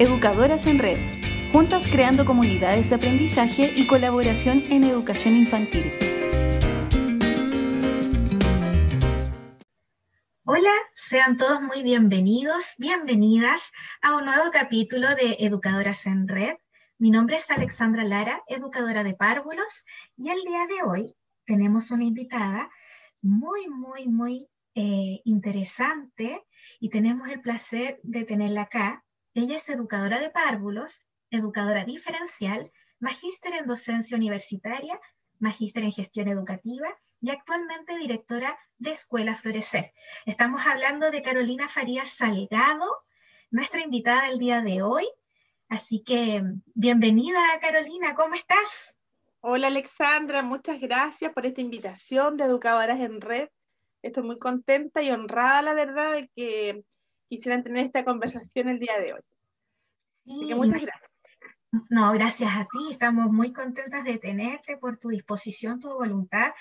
Educadoras en Red, juntas creando comunidades de aprendizaje y colaboración en educación infantil. Hola, sean todos muy bienvenidos, bienvenidas a un nuevo capítulo de Educadoras en Red. Mi nombre es Alexandra Lara, educadora de párvulos, y el día de hoy tenemos una invitada muy, muy, muy eh, interesante y tenemos el placer de tenerla acá. Ella es educadora de párvulos, educadora diferencial, magíster en docencia universitaria, magíster en gestión educativa y actualmente directora de Escuela Florecer. Estamos hablando de Carolina Farías Salgado, nuestra invitada del día de hoy. Así que bienvenida Carolina, ¿cómo estás? Hola Alexandra, muchas gracias por esta invitación de Educadoras en Red. Estoy muy contenta y honrada, la verdad, de que quisieran tener esta conversación el día de hoy. Sí, muchas gracias. No, gracias a ti. Estamos muy contentas de tenerte por tu disposición, tu voluntad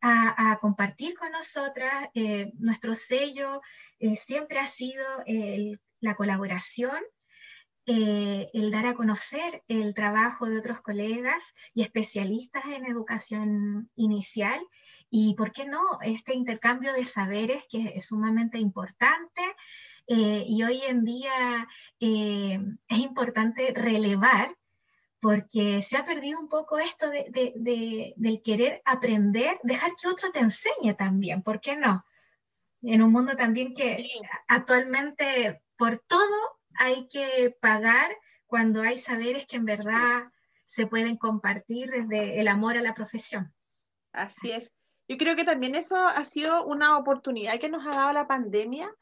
a, compartir con nosotras. Eh, nuestro sello eh, siempre ha sido la colaboración eh, el dar a conocer el trabajo de otros colegas y especialistas en educación inicial y, ¿por qué no?, este intercambio de saberes que es sumamente importante eh, y hoy en día eh, es importante relevar porque se ha perdido un poco esto de, del querer aprender, dejar que otro te enseñe también, ¿por qué no? En un mundo también que actualmente por todo hay que pagar cuando hay saberes que en verdad se pueden compartir desde el amor a la profesión. Así es. Yo creo que también eso ha sido una oportunidad que nos ha dado la pandemia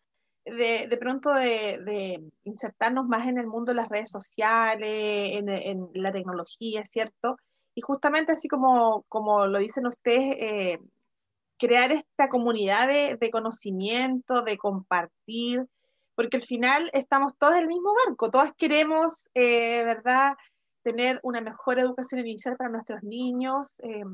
de, de pronto de, insertarnos más en el mundo de las redes sociales, en, la tecnología, ¿cierto? Y justamente así como, como lo dicen ustedes, eh, crear esta comunidad de, conocimiento, de compartir, porque al final estamos todos en el mismo barco, todas queremos, eh, ¿verdad?, tener una mejor educación inicial para nuestros niños eh,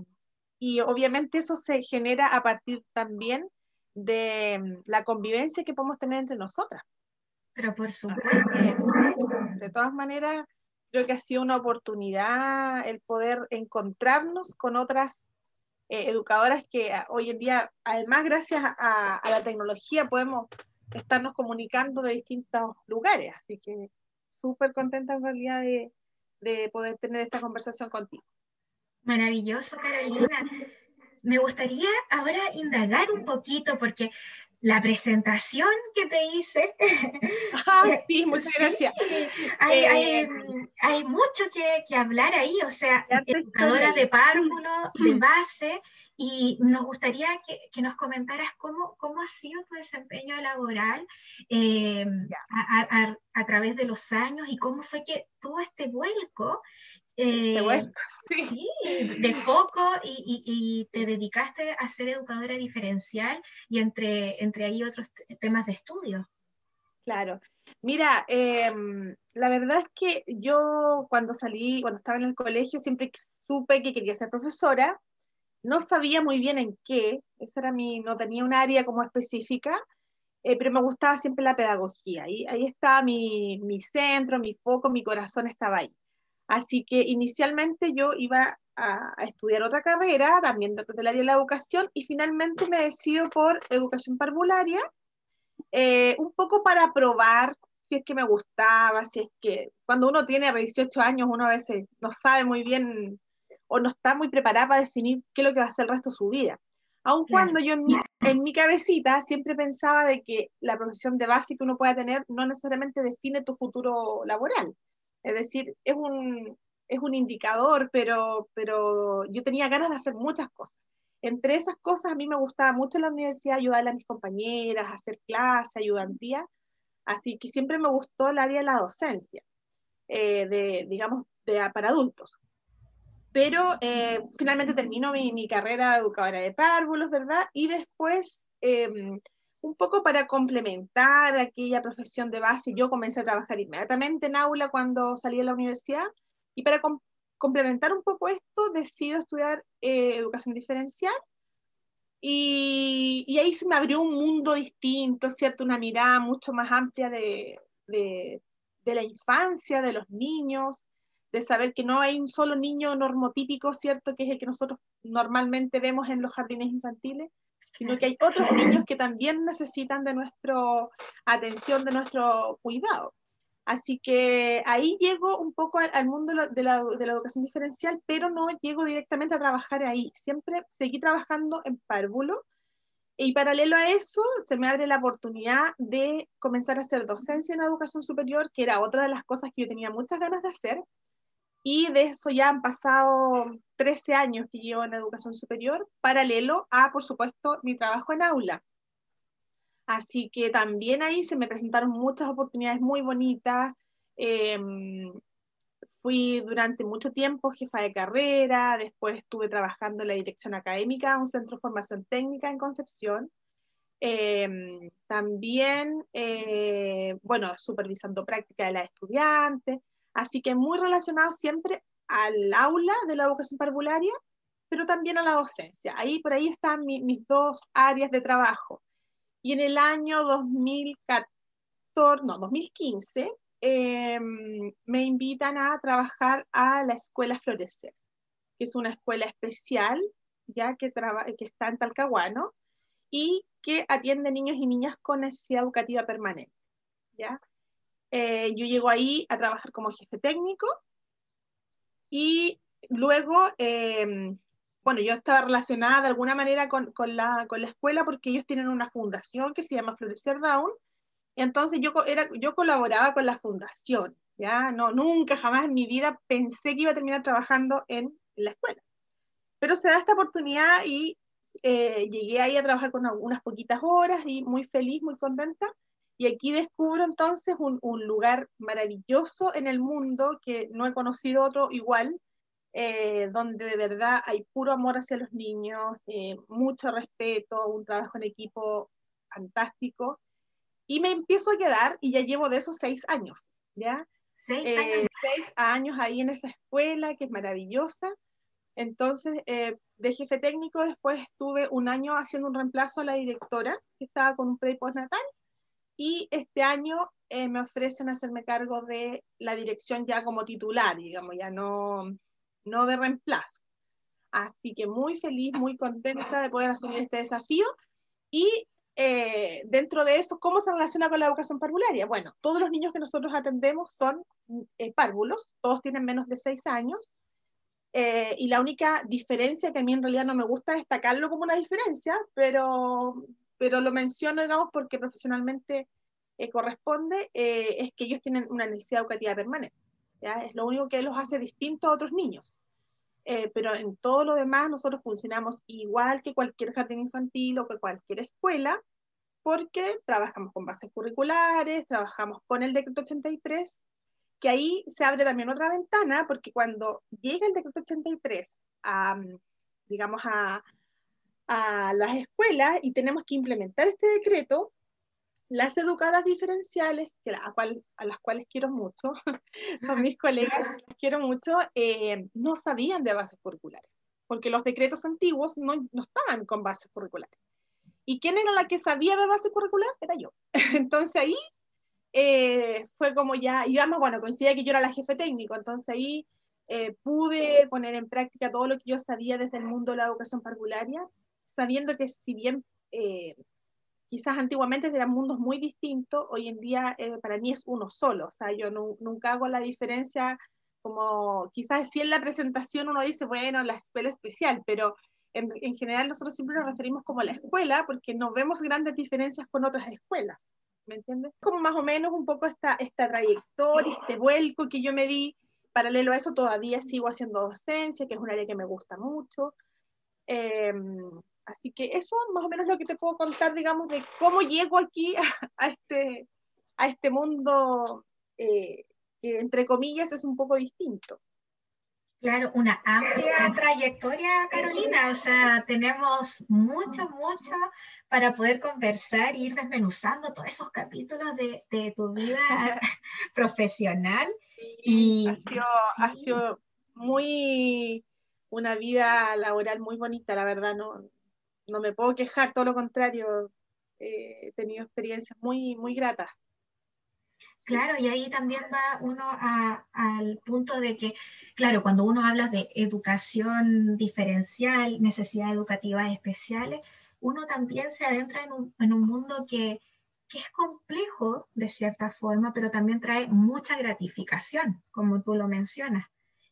y obviamente eso se genera a partir también de mm, la convivencia que podemos tener entre nosotras. Pero por supuesto. De todas maneras, creo que ha sido una oportunidad el poder encontrarnos con otras eh, educadoras que hoy en día, además gracias a, a la tecnología, podemos estarnos comunicando de distintos lugares. Así que súper contenta en realidad de, de poder tener esta conversación contigo. Maravilloso, Carolina. Me gustaría ahora indagar un poquito porque la presentación que te hice. Ah, sí, muchas gracias. Hay, eh, hay, mucho que, que, hablar ahí, o sea, educadora de párvulo, de base, y nos gustaría que, que, nos comentaras cómo, cómo ha sido tu desempeño laboral eh, a, a, a, través de los años y cómo fue que tuvo este vuelco eh, sí. de foco y, y, te dedicaste a ser educadora diferencial y entre, entre ahí otros temas de estudio. Claro. Mira, eh, la verdad es que yo cuando salí, cuando estaba en el colegio, siempre supe que quería ser profesora. No sabía muy bien en qué, esa era mi, no tenía un área como específica, eh, pero me gustaba siempre la pedagogía. Y ahí estaba mi, mi centro, mi foco, mi corazón estaba ahí. Así que inicialmente yo iba a, estudiar otra carrera, también dentro del área de la educación, y finalmente me decido por educación parvularia, eh, un poco para probar si es que me gustaba, si es que cuando uno tiene 18 años uno a veces no sabe muy bien o no está muy preparada para definir qué es lo que va a hacer el resto de su vida. Aun cuando yo en mi, en mi, cabecita siempre pensaba de que la profesión de base que uno pueda tener no necesariamente define tu futuro laboral. Es decir, es un, es un indicador, pero, pero yo tenía ganas de hacer muchas cosas. Entre esas cosas, a mí me gustaba mucho la universidad ayudarle a mis compañeras, hacer clase, ayudantía. Así que siempre me gustó el área de la docencia, eh, de, digamos, de, para adultos. Pero eh, finalmente terminó mi, mi, carrera educadora de párvulos, ¿verdad? Y después eh, un poco para complementar aquella profesión de base, yo comencé a trabajar inmediatamente en aula cuando salí de la universidad y para com complementar un poco esto decido estudiar eh, educación diferencial y, y, ahí se me abrió un mundo distinto, ¿cierto? Una mirada mucho más amplia de, de, de la infancia, de los niños, de saber que no hay un solo niño normotípico, ¿cierto? Que es el que nosotros normalmente vemos en los jardines infantiles, sino que hay otros niños que también necesitan de nuestra atención, de nuestro cuidado. Así que ahí llego un poco al, mundo de la, de la, educación diferencial, pero no llego directamente a trabajar ahí. Siempre seguí trabajando en párvulo y paralelo a eso se me abre la oportunidad de comenzar a hacer docencia en educación superior, que era otra de las cosas que yo tenía muchas ganas de hacer. Y de eso ya han pasado 13 años que llevo en educación superior, paralelo a, por supuesto, mi trabajo en aula. Así que también ahí se me presentaron muchas oportunidades muy bonitas. Em, fui durante mucho tiempo jefa de carrera, después estuve trabajando en la dirección académica, un centro de formación técnica en Concepción. Em, también, eh, bueno, supervisando práctica de las estudiantes. Así que muy relacionado siempre al aula de la educación parvularia, pero también a la docencia. Ahí por ahí están mis dos áreas de trabajo. Y en el año 2014, no, 2015, em, me invitan a trabajar a la Escuela Florecer, que es una escuela especial, ya que, que está en Talcahuano, y que atiende niños y niñas con necesidad educativa permanente. ¿ya? Eh, yo llego ahí a trabajar como jefe técnico y luego, em, bueno, yo estaba relacionada de alguna manera con, con, la, con, la, escuela porque ellos tienen una fundación que se llama Florecer Down, entonces yo, era, yo colaboraba con la fundación, ¿ya? No, nunca, jamás en mi vida pensé que iba a terminar trabajando en, la escuela. Pero se da esta oportunidad y eh, llegué ahí a trabajar con unas poquitas horas y muy feliz, muy contenta. Y aquí descubro entonces un, un, lugar maravilloso en el mundo que no he conocido otro igual, eh, donde de verdad hay puro amor hacia los niños, eh, mucho respeto, un trabajo en equipo fantástico. Y me empiezo a quedar y ya llevo de esos seis años, ¿ya? Seis eh, años. Seis años ahí en esa escuela que es maravillosa. Entonces, de jefe técnico, después estuve un año haciendo un reemplazo a la directora, que estaba con un pre postnatal y este año eh, me ofrecen hacerme cargo de la dirección ya como titular, digamos, ya no, no de reemplazo. Así que muy feliz, muy contenta de poder asumir este desafío. Y eh, dentro de eso, ¿cómo se relaciona con la educación parvularia? Bueno, todos los niños que nosotros atendemos son eh, párvulos, todos tienen menos de seis años. y la única diferencia que a mí en realidad no me gusta destacarlo como una diferencia, pero pero lo menciono, digamos, porque profesionalmente eh, corresponde, eh, es que ellos tienen una necesidad educativa permanente. ¿ya? Es lo único que los hace distintos a otros niños. Eh, pero en todo lo demás nosotros funcionamos igual que cualquier jardín infantil o que cualquier escuela, porque trabajamos con bases curriculares, trabajamos con el decreto 83, que ahí se abre también otra ventana, porque cuando llega el decreto 83 a, digamos, a, a las escuelas y tenemos que implementar este decreto, las educadas diferenciales, que a, cual, a las cuales quiero mucho, son mis colegas, quiero mucho, eh, no sabían de bases curriculares, porque los decretos antiguos no, no estaban con bases curriculares. ¿Y quién era la que sabía de base curricular? Era yo. Entonces ahí eh, fue como ya, y además, bueno, coincidía que yo era la jefe técnico, entonces ahí eh, pude poner en práctica todo lo que yo sabía desde el mundo de la educación parvularia sabiendo que si bien eh, quizás antiguamente eran mundos muy distintos, hoy en día eh, para mí es uno solo, o sea, yo nunca hago la diferencia como quizás si en la presentación uno dice, bueno, la escuela especial, pero en, en, general nosotros siempre nos referimos como a la escuela porque no vemos grandes diferencias con otras escuelas, ¿me entiendes? Como más o menos un poco esta, esta trayectoria, este vuelco que yo me di, paralelo a eso todavía sigo haciendo docencia, que es un área que me gusta mucho. Eh, Así que eso más o menos lo que te puedo contar, digamos, de cómo llego aquí a, este, a este mundo eh, que, entre comillas, es un poco distinto. Claro, una amplia trayectoria, Carolina. O sea, tenemos mucho, mucho para poder conversar e ir desmenuzando todos esos capítulos de, de tu vida profesional. y ha sido, ha sido muy una vida laboral muy bonita, la verdad, no, no me puedo quejar, todo lo contrario, eh, he tenido experiencias muy, muy gratas. Claro, y ahí también va uno al punto de que, claro, cuando uno habla de educación diferencial, necesidades educativas especiales, uno también se adentra en un, en un mundo que, que es complejo de cierta forma, pero también trae mucha gratificación, como tú lo mencionas.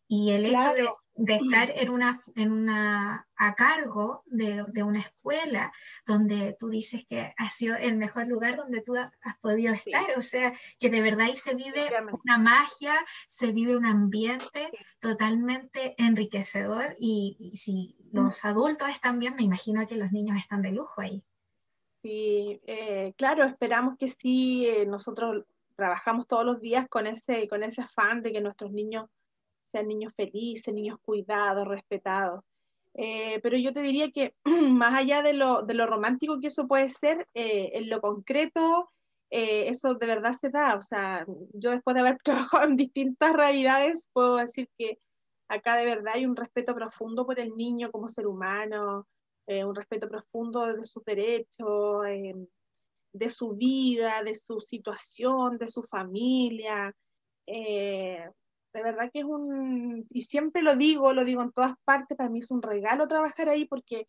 Y el hecho de, estar en una, en una, a cargo de, de, una escuela donde tú dices que ha sido el mejor lugar donde tú has podido estar, o sea, que de verdad ahí se vive una magia, se vive un ambiente totalmente enriquecedor y, y si los adultos están bien, me imagino que los niños están de lujo ahí. Sí, eh, claro, esperamos que sí, eh, nosotros trabajamos todos los días con ese, con ese afán de que nuestros niños sean niños felices, niños cuidados, respetados. Eh, pero yo te diría que más allá de lo, de lo romántico que eso puede ser, en lo concreto, eso de verdad se da. O sea, yo después de haber trabajado en distintas realidades, puedo decir que acá de verdad hay un respeto profundo por el niño como ser humano, eh, un respeto profundo de sus derechos, eh, de su vida, de su situación, de su familia. Eh, de verdad que es un, y siempre lo digo, lo digo en todas partes, para mí es un regalo trabajar ahí porque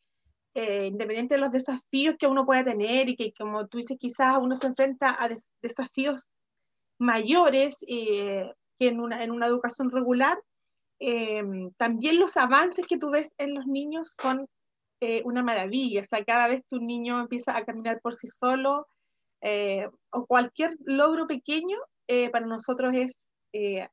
independiente de los desafíos que uno pueda tener y que como tú dices, quizás uno se enfrenta a desafíos mayores que en una, en una educación regular, también los avances que tú ves en los niños son eh, una maravilla. O sea, cada vez que un niño empieza a caminar por sí solo eh, o cualquier logro pequeño, eh, para nosotros es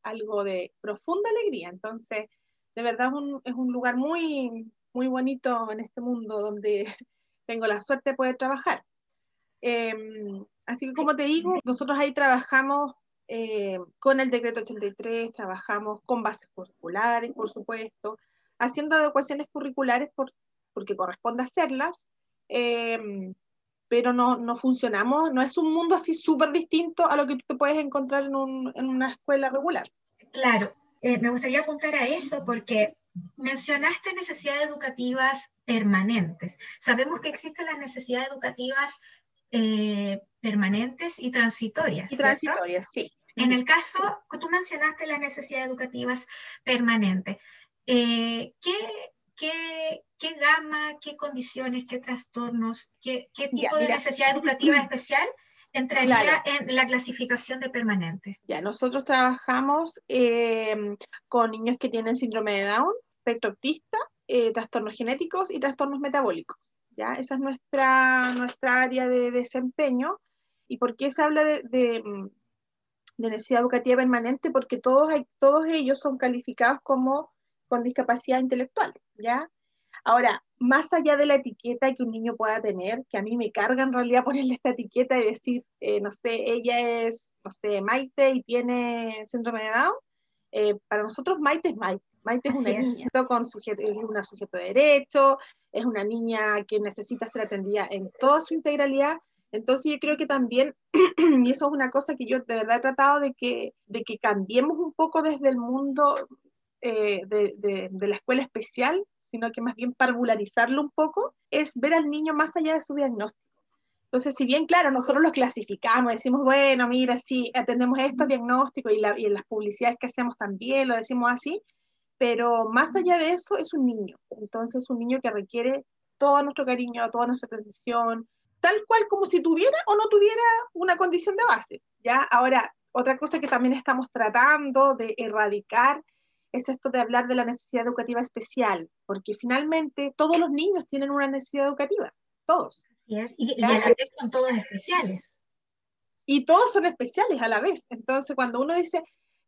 algo de profunda alegría. Entonces, de verdad un, es un, lugar muy, muy bonito en este mundo donde tengo la suerte de poder trabajar. Em, así que como te digo, nosotros ahí trabajamos con el decreto 83, trabajamos con bases curriculares, por supuesto, haciendo adecuaciones curriculares por porque corresponde hacerlas, eh, pero no, no, funcionamos, no es un mundo así súper distinto a lo que tú te puedes encontrar en, un, en una escuela regular. Claro, eh, me gustaría apuntar a eso porque mencionaste necesidades educativas permanentes. Sabemos que existen las necesidades educativas eh, permanentes y transitorias. Y transitorias, sí. En el caso que tú mencionaste las necesidades educativas permanentes, ¿qué, qué, qué gama, qué condiciones, qué trastornos, qué, qué tipo de necesidad educativa especial entraría en la clasificación de permanente. Ya, nosotros trabajamos em, con niños que tienen síndrome de Down, espectro autista, eh, trastornos genéticos y trastornos metabólicos. ¿ya? Esa es nuestra, nuestra área de desempeño. ¿Y por qué se habla de, de, de necesidad educativa permanente? Porque todos, todos ellos son calificados como con discapacidad intelectual. ¿Ya? Ahora, más allá de la etiqueta que un niño pueda tener, que a mí me carga en realidad ponerle esta etiqueta y decir, eh, no sé, ella es, no sé, Maite y tiene síndrome de Down, eh, para nosotros Maite es Maite. Maite es una niña con sujeto, es una sujeto de derecho, es una niña que necesita ser atendida en toda su integralidad. Entonces yo creo que también, y eso es una cosa que yo de verdad he tratado de que, de que cambiemos un poco desde el mundo eh, de, de, la escuela especial, sino que más bien parvularizarlo un poco, es ver al niño más allá de su diagnóstico. Entonces, si bien, claro, nosotros lo clasificamos, decimos, bueno, mira, sí, atendemos estos diagnósticos y, y en las publicidades que hacemos también lo decimos así, pero más allá de eso es un niño. Entonces, es un niño que requiere todo nuestro cariño, toda nuestra atención, tal cual como si tuviera o no tuviera una condición de base. ¿ya? Ahora, otra cosa que también estamos tratando de erradicar es esto de hablar de la necesidad educativa especial, porque finalmente todos los niños tienen una necesidad educativa, todos. y, y, a la vez son todos especiales. Y todos son especiales a la vez. Entonces, cuando uno dice,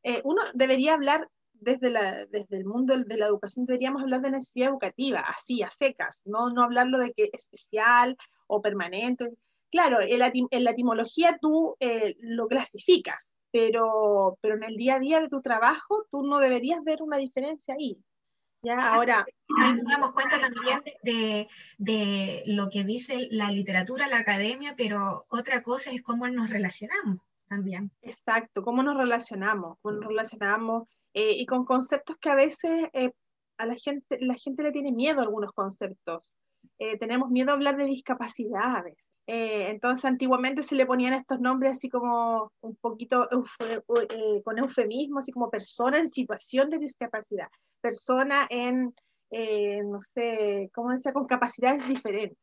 eh, uno debería hablar desde, la, desde el mundo de la educación, deberíamos hablar de necesidad educativa, así, a secas, no, no hablarlo de que especial o permanente. Claro, en la, en la etimología tú eh, lo clasificas, pero, pero en el día a día de tu trabajo tú no deberías ver una diferencia ahí. Ya, ahora. nos damos cuenta también de, de, lo que dice la literatura, la academia, pero otra cosa es cómo nos relacionamos también. Exacto, cómo nos relacionamos, cómo nos relacionamos eh, y con conceptos que a veces eh, a la gente, la gente le tiene miedo a algunos conceptos. Eh, tenemos miedo a hablar de discapacidades. Eh, entonces, antiguamente se le ponían estos nombres así como un poquito eh, con eufemismo, así como persona en situación de discapacidad, persona en, eh, no sé, ¿cómo decía? Con capacidades diferentes.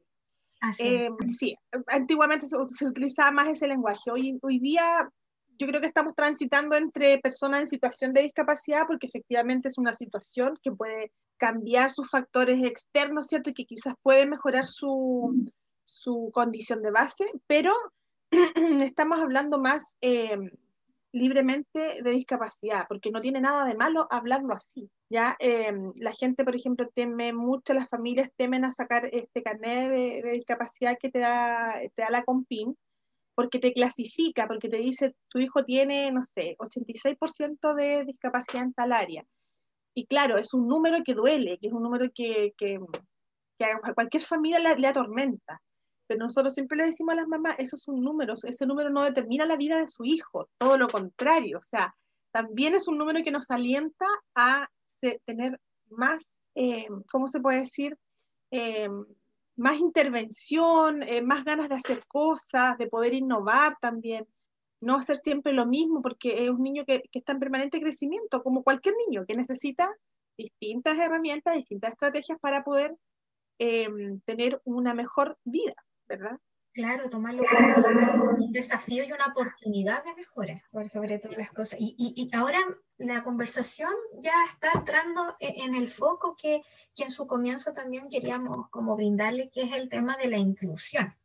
sí, antiguamente se, utilizaba más ese lenguaje. Hoy, hoy día yo creo que estamos transitando entre personas en situación de discapacidad porque efectivamente es una situación que puede cambiar sus factores externos, ¿cierto? Y que quizás puede mejorar su, su condición de base, pero estamos hablando más eh, libremente de discapacidad, porque no tiene nada de malo hablarlo así. ¿ya? Eh, la gente, por ejemplo, teme mucho, las familias temen a sacar este carnet de, discapacidad que te da, te da la COMPIN, porque te clasifica, porque te dice, tu hijo tiene, no sé, 86% de discapacidad en tal área. Y claro, es un número que duele, que es un número que, que, a cualquier familia le atormenta. Pero nosotros siempre le decimos a las mamás, esos son números, ese número no determina la vida de su hijo, todo lo contrario, o sea, también es un número que nos alienta a tener más, eh, ¿cómo se puede decir? Eh, más intervención, eh, más ganas de hacer cosas, de poder innovar también, no hacer siempre lo mismo, porque es un niño que, que está en permanente crecimiento, como cualquier niño, que necesita distintas herramientas, distintas estrategias para poder tener una mejor vida. ¿Verdad? Claro, tomarlo como un desafío y una oportunidad de mejora, por sobre todas las cosas. Y, y, ahora la conversación ya está entrando e, en, el foco que, que, en su comienzo también queríamos como brindarle, que es el tema de la inclusión.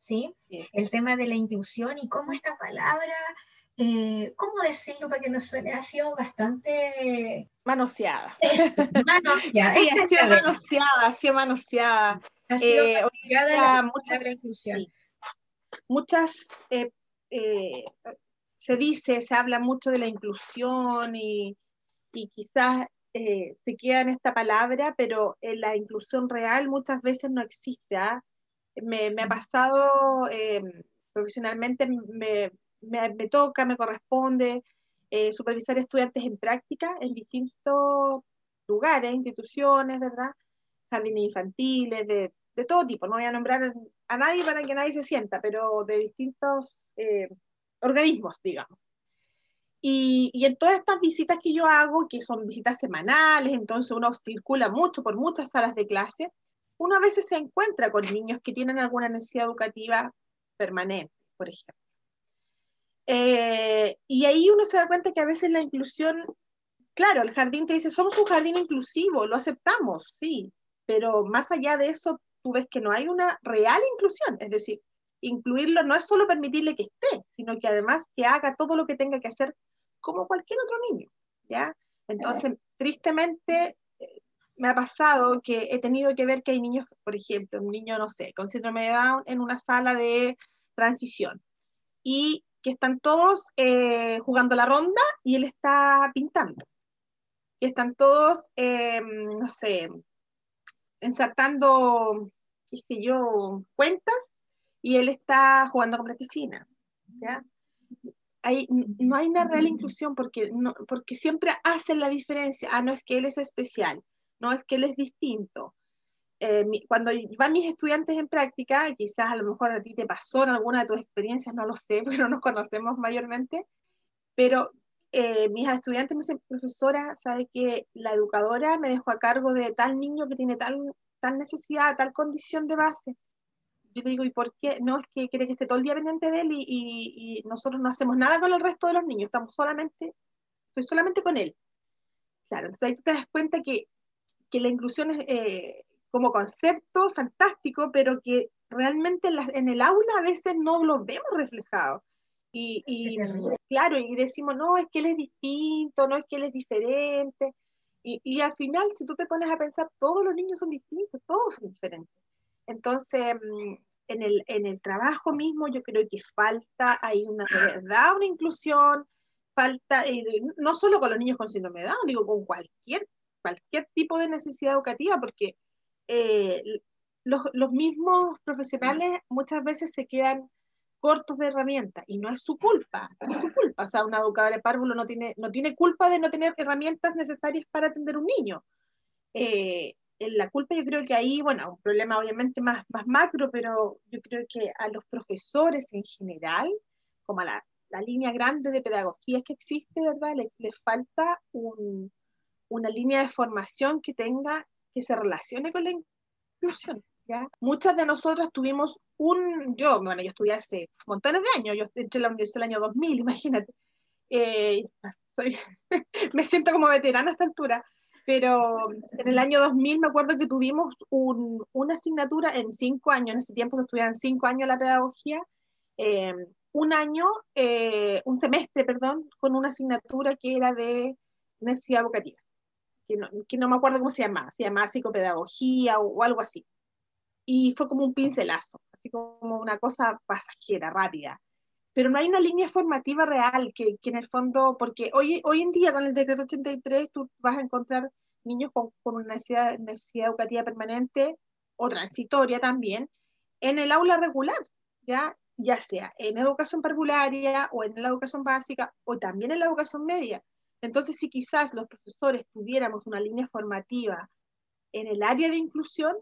¿sí? El tema de la inclusión y cómo esta palabra, eh, ¿cómo decirlo para que no suene? Ha sido bastante... Manoseada. manoseada. Sí, ha sido manoseada, ha sido manoseada. Eh, muchas, eh, eh, se dice, se habla mucho de la inclusión y, quizás se queda en esta palabra, pero la inclusión real muchas veces no existe. ¿ah? Me, ha pasado profesionalmente, me, me, toca, me corresponde supervisar estudiantes en práctica en distintos lugares, instituciones, ¿verdad? Jardines infantiles, de de todo tipo, no voy a nombrar a nadie para que nadie se sienta, pero de distintos eh, organismos, digamos. Y, y, en todas estas visitas que yo hago, que son visitas semanales, entonces uno circula mucho por muchas salas de clase, uno a veces se encuentra con niños que tienen alguna necesidad educativa permanente, por ejemplo. Eh, y ahí uno se da cuenta que a veces la inclusión, claro, el jardín te dice, somos un jardín inclusivo, lo aceptamos, sí, pero más allá de eso, tú ves que no hay una real inclusión, es decir, incluirlo no es solo permitirle que esté, sino que además que haga todo lo que tenga que hacer como cualquier otro niño, ¿ya? Entonces, tristemente, eh, me ha pasado que he tenido que ver que hay niños, por ejemplo, un niño, no sé, con síndrome de Down en una sala de transición y que están todos eh, jugando la ronda y él está pintando. Que están todos, eh, no sé, ensartando, qué sé yo, cuentas y él está jugando con plasticina. ¿ya? no hay una real inclusión porque, no, porque siempre hacen la diferencia. Ah, no es que él es especial, no es que él es distinto. Eh, cuando van mis estudiantes en práctica, quizás a lo mejor a ti te pasó en alguna de tus experiencias, no lo sé, pero no nos conocemos mayormente, pero eh, mis estudiantes me dicen, profesora, sabe que la educadora me dejó a cargo de tal niño que tiene tal, tal necesidad, tal condición de base. Yo le digo, ¿y por qué? No, es que quiere que esté todo el día pendiente de él y, nosotros no hacemos nada con el resto de los niños, estamos solamente, estoy solamente con él. Claro, entonces ahí te das cuenta que, que la inclusión es eh, como concepto fantástico, pero que realmente en, en el aula a veces no lo vemos reflejado. Y, claro, y decimos, no, es que él es distinto, no es que él es diferente. Y, y, al final, si tú te pones a pensar, todos los niños son distintos, todos son diferentes. Entonces, mm, en el, en el trabajo mismo yo creo que falta, hay una verdad, una inclusión, falta, eh, no solo con los niños con síndrome de Down, digo, con cualquier, cualquier tipo de necesidad educativa, porque eh, los, los mismos profesionales muchas veces se quedan cortos de herramientas y no es su culpa, no es su culpa. O sea, una educadora de párvulo no tiene, no tiene culpa de no tener herramientas necesarias para atender un niño. Eh, la culpa yo creo que ahí, bueno, un problema obviamente más, más macro, pero yo creo que a los profesores en general, como a la, la línea grande de pedagogía que existe, ¿verdad? Les, les falta un, una línea de formación que tenga, que se relacione con la inclusión. ¿Ya? Muchas de nosotras tuvimos un, yo, bueno, yo estudié hace montones de años, yo entré a la universidad en el año 2000, imagínate. Eh, me siento como veterana a esta altura, pero en el año 2000 me acuerdo que tuvimos un, una asignatura en cinco años, en ese tiempo se estudiaban cinco años la pedagogía, eh, un año, eh, un semestre, perdón, con una asignatura que era de necesidad educativa, que no, que no me acuerdo cómo se llamaba, se llamaba psicopedagogía o, o algo así. Y fue como un pincelazo, así como una cosa pasajera, rápida pero no hay una línea formativa real que, que, en el fondo, porque hoy, hoy en día con el decreto 83 tú vas a encontrar niños con, con una necesidad, necesidad, educativa permanente o transitoria también en el aula regular, ¿ya? ya sea en educación parvularia o en la educación básica o también en la educación media. Entonces, si quizás los profesores tuviéramos una línea formativa en el área de inclusión,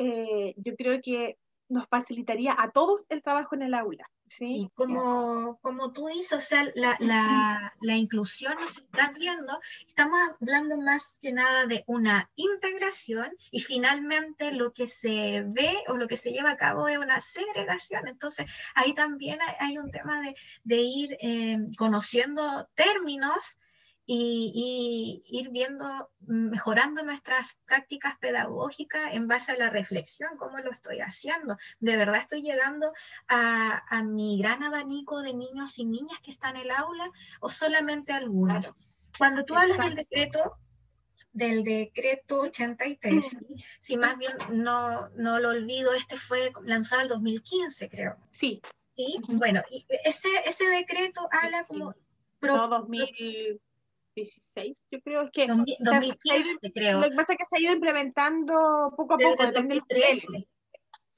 eh, yo creo que nos facilitaría a todos el trabajo en el aula. Sí, como, como tú dices, o sea, la, la, la inclusión nos está viendo, estamos hablando más que nada de una integración y finalmente lo que se ve o lo que se lleva a cabo es una segregación. Entonces, ahí también hay, hay un tema de, de ir eh, conociendo términos y, y, ir viendo, mejorando nuestras prácticas pedagógicas en base a la reflexión, cómo lo estoy haciendo. De verdad estoy llegando a, a mi gran abanico de niños y niñas que están en el aula o solamente algunos. Claro. Cuando tú Exacto. hablas del decreto, del decreto 83, si más bien no, no lo olvido, este fue lanzado en 2015, creo. Sí. Sí, bueno, y ese, ese decreto habla como... Pro, no, 2000. 2016, yo creo es que 2015, ido, creo. Lo que pasa es que se ha ido implementando poco a poco, depende del nivel.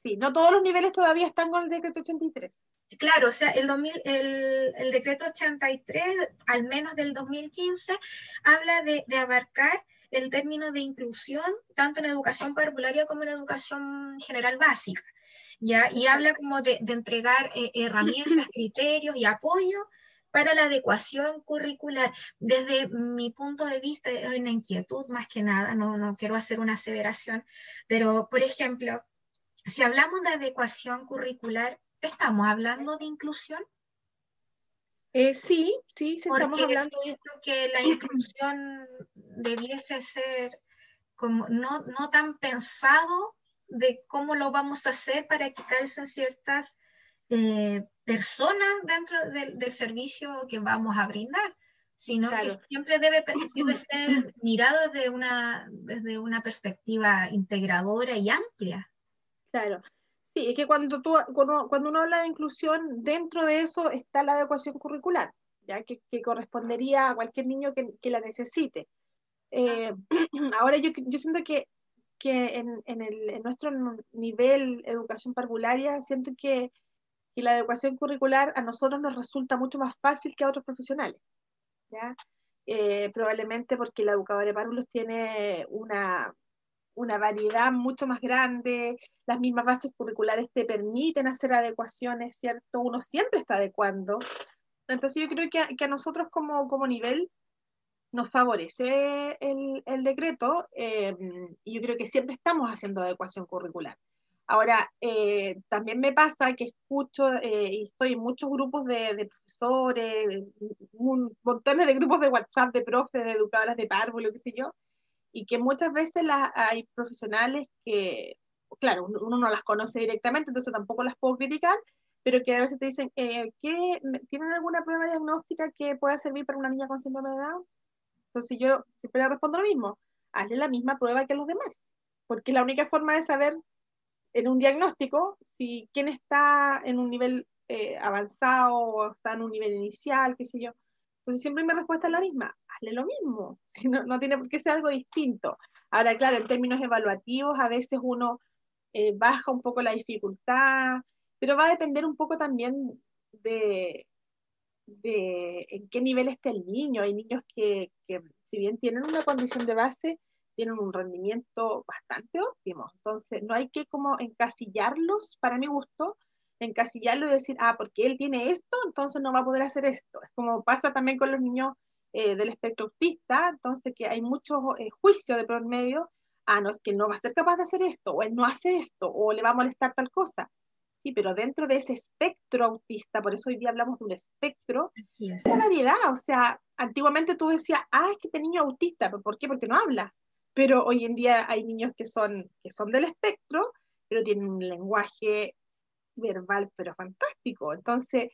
Sí, no todos los niveles todavía están con el decreto 83. Claro, o sea, el, 2000, el, el decreto 83, al menos del 2015, habla de, de abarcar el término de inclusión tanto en educación parvularia como en educación general básica. ¿ya? Y habla como de, de entregar eh, herramientas, criterios y apoyo para la adecuación curricular. Desde mi punto de vista, es una inquietud más que nada, no, no quiero hacer una aseveración, pero por ejemplo, si hablamos de adecuación curricular, ¿estamos hablando de inclusión? Eh, sí, sí, sí Porque estamos hablando que la inclusión debiese ser como no, no tan pensado de cómo lo vamos a hacer para que calcen ciertas eh, personas dentro del, del, servicio que vamos a brindar, sino claro. que siempre debe, debe, ser mirado desde una, desde una perspectiva integradora y amplia. Claro. Sí, es que cuando, tú, cuando, cuando uno habla de inclusión, dentro de eso está la adecuación curricular, ya que, que correspondería a cualquier niño que, que la necesite. Eh, ahora yo, yo siento que, que en, en, el, en nuestro nivel educación parvularia, siento que y la adecuación curricular a nosotros nos resulta mucho más fácil que a otros profesionales. Eh, probablemente porque la educadora de párvulos tiene una, una variedad mucho más grande, las mismas bases curriculares te permiten hacer adecuaciones, ¿cierto? Uno siempre está adecuando. Entonces yo creo que a, que a nosotros como, como nivel nos favorece el, el decreto eh, y yo creo que siempre estamos haciendo adecuación curricular. Ahora, eh, también me pasa que escucho eh, y estoy en muchos grupos de, de profesores, un, montones de grupos de WhatsApp de profes, de educadoras de párvulo, qué sé yo, y que muchas veces hay profesionales que, claro, uno no las conoce directamente, entonces tampoco las puedo criticar, pero que a veces te dicen, eh, ¿qué, ¿tienen alguna prueba diagnóstica que pueda servir para una niña con síndrome de Down? Entonces yo siempre le respondo lo mismo, hazle la misma prueba que los demás, porque la única forma de saber en un diagnóstico, si quién está en un nivel eh, avanzado o está en un nivel inicial, qué sé yo. Entonces siempre mi respuesta es la misma, hazle lo mismo, no, no tiene por qué ser algo distinto. Ahora, claro, en términos evaluativos, a veces uno eh, baja un poco la dificultad, pero va a depender un poco también de, de en qué nivel está el niño. Hay niños que si bien tienen una condición de base, tienen un rendimiento bastante óptimo. Entonces, no hay que como encasillarlos, para mi gusto, encasillarlo y decir, ah, porque él tiene esto, entonces no va a poder hacer esto. Es como pasa también con los niños eh, del espectro autista, entonces que hay mucho eh, juicio de por medio, ah, no, es que no va a ser capaz de hacer esto, o él no hace esto, o le va a molestar tal cosa. Sí, pero dentro de ese espectro autista, por eso hoy día hablamos de un espectro, es una variedad. O sea, antiguamente tú decías, ah, es que este niño es autista, ¿por qué? Porque no habla. Pero hoy en día hay niños que son, que son del espectro, pero tienen un lenguaje verbal, pero fantástico. Entonces,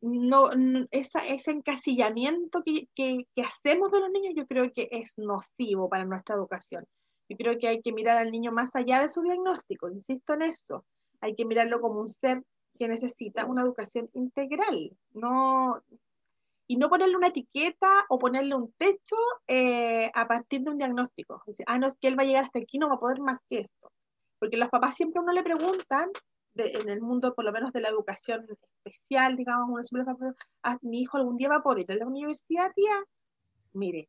no, ese encasillamiento que, que, que, hacemos de los niños yo creo que es nocivo para nuestra educación. Yo creo que hay que mirar al niño más allá de su diagnóstico, insisto en eso. Hay que mirarlo como un ser que necesita una educación integral, no, y no ponerle una etiqueta o ponerle un techo eh, a partir de un diagnóstico. ah, no, es que él va a llegar hasta aquí, no va a poder más que esto. Porque los papás siempre uno le preguntan en el mundo, por lo menos de la educación especial, digamos, uno siempre a ah, mi hijo algún día va a poder ir a la universidad, tía. Mire,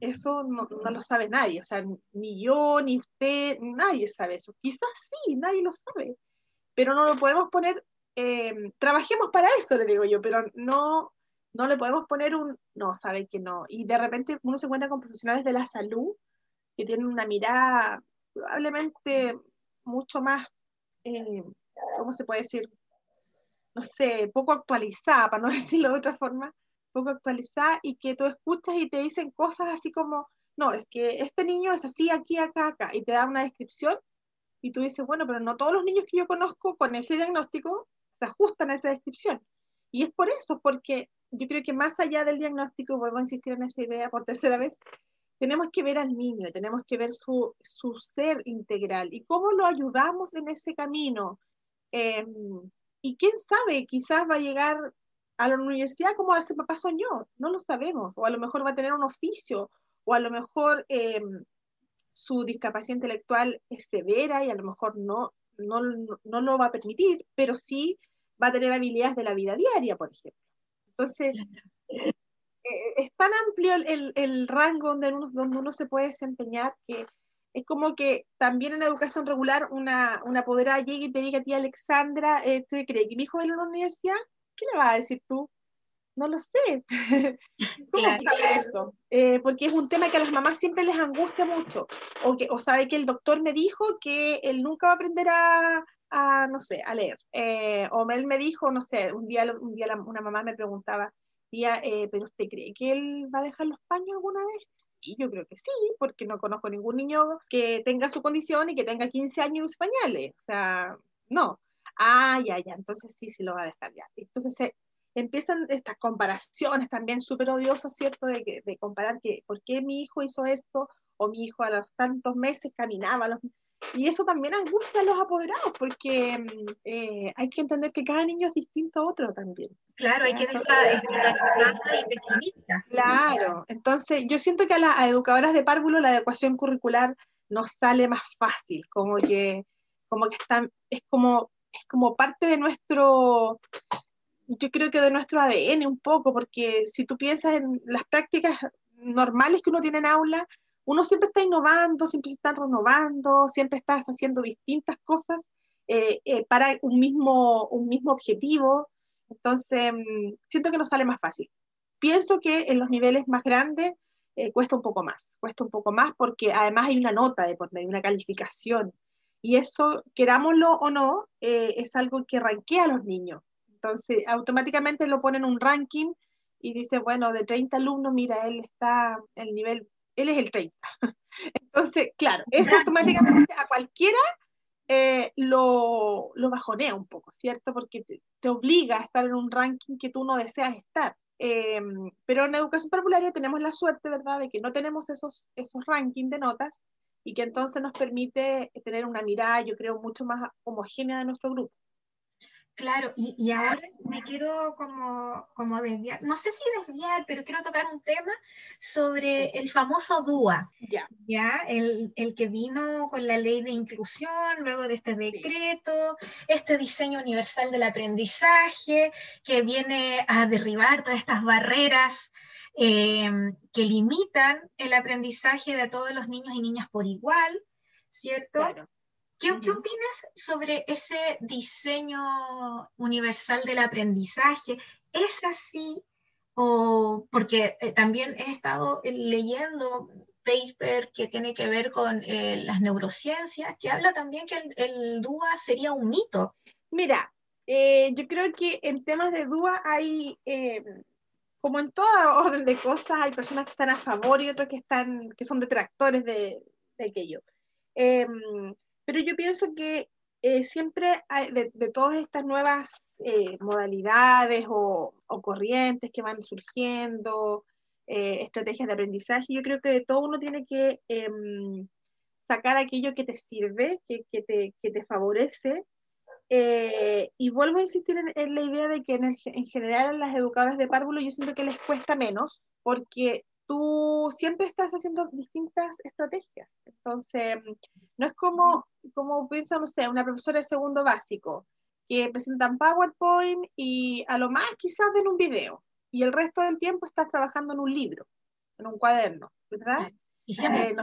eso no, no, lo sabe nadie, o sea, ni yo, ni usted, nadie sabe eso. Quizás sí, nadie lo sabe, pero no lo podemos poner, eh, trabajemos para eso, le digo yo, pero no, no le podemos poner un, no, sabe que no. Y de repente uno se encuentra con profesionales de la salud que tienen una mirada probablemente mucho más eh, ¿cómo se puede decir? No sé, poco actualizada, para no decirlo de otra forma, poco actualizada y que tú escuchas y te dicen cosas así como, no, es que este niño es así, aquí, acá, acá, y te da una descripción y tú dices, bueno, pero no todos los niños que yo conozco con ese diagnóstico se ajustan a esa descripción. Y es por eso, porque yo creo que más allá del diagnóstico, vuelvo a insistir en esa idea por tercera vez, tenemos que ver al niño, tenemos que ver su, su ser integral y cómo lo ayudamos en ese camino, Em, y quién sabe, quizás va a llegar a la universidad como ese papá soñó, no lo sabemos, o a lo mejor va a tener un oficio, o a lo mejor em, su discapacidad intelectual es severa y a lo mejor no, no, no, lo va a permitir, pero sí va a tener habilidades de la vida diaria, por ejemplo. Entonces, eh, es tan amplio el, el, rango donde uno, donde uno se puede desempeñar que es como que también en educación regular una, una apoderada llegue y te diga a ti, Alexandra, eh, ¿tú crees que mi hijo va a la universidad? ¿Qué le vas a decir tú? No lo sé. ¿Cómo saber eso? Eh, porque es un tema que a las mamás siempre les angustia mucho. O, que, o sabe que el doctor me dijo que él nunca va a aprender a, a no sé, a leer. Eh, o él me dijo, no sé, un día, un día una mamá me preguntaba, eh, ¿pero usted cree que él va a dejar los paños alguna vez? Sí, yo creo que sí, porque no conozco ningún niño que tenga su condición y que tenga 15 años y use pañales. O sea, no. Ah, ya, ya, entonces sí, sí lo va a dejar ya. Entonces se empiezan estas comparaciones también súper odiosas, ¿cierto? De, de comparar que, ¿por qué mi hijo hizo esto? O mi hijo a los tantos meses caminaba, a los y eso también angustia a los apoderados, porque mm, eh, hay que entender que cada niño es distinto a otro también. Claro, hay que pesimista. Claro, entonces yo siento que a las educadoras de párvulo la adecuación curricular nos sale más fácil, como que, como que están, es como, es como parte de nuestro, yo creo que de nuestro ADN un poco, porque si tú piensas en las prácticas normales que uno tiene en aula, uno siempre está innovando, siempre se está renovando, siempre estás haciendo distintas cosas eh, eh, para un mismo, un mismo objetivo. Entonces, mm, siento que nos sale más fácil. Pienso que en los niveles más grandes eh, cuesta un poco más, cuesta un poco más porque además hay una nota de por medio, una calificación. Y eso, querámoslo o no, es algo que ranquea a los niños. Entonces, automáticamente lo ponen en un ranking y dice, bueno, de 30 alumnos, mira, él está en el nivel él es el 30. Entonces, claro, eso automáticamente a cualquiera eh, lo, lo, bajonea un poco, ¿cierto? Porque te, obliga a estar en un ranking que tú no deseas estar. Em, pero en educación parvularia tenemos la suerte, ¿verdad?, de que no tenemos esos, esos rankings de notas y que entonces nos permite tener una mirada, yo creo, mucho más homogénea de nuestro grupo. Claro, y, ahora me quiero como, como desviar, no sé si desviar, pero quiero tocar un tema sobre el famoso DUA, ya, ¿ya? El, el, que vino con la ley de inclusión, luego de este decreto, este diseño universal del aprendizaje, que viene a derribar todas estas barreras em, que limitan el aprendizaje de todos los niños y niñas por igual, ¿cierto? Claro. ¿Qué, opinas sobre ese diseño universal del aprendizaje? ¿Es así? O porque eh, también he estado leyendo paper que tiene que ver con eh, las neurociencias, que habla también que el, DUA sería un mito. Mira, eh, yo creo que en temas de DUA hay, como en toda orden de cosas, hay personas que están a favor y otros que, están, que son detractores de, de aquello. Pero yo pienso que eh, siempre de, todas estas nuevas eh, modalidades o, corrientes que van surgiendo, eh, estrategias de aprendizaje, yo creo que de todo uno tiene que em, sacar aquello que te sirve, que, te, que te, favorece. y vuelvo a insistir en, la idea de que en, en, general las educadoras de párvulo yo siento que les cuesta menos, porque tú siempre estás haciendo distintas estrategias. Entonces, no es como, como piensa, no sé, una profesora de segundo básico, que presentan PowerPoint y a lo más quizás ven un video, y el resto del tiempo estás trabajando en un libro, en un cuaderno, ¿verdad? Y siempre, eh,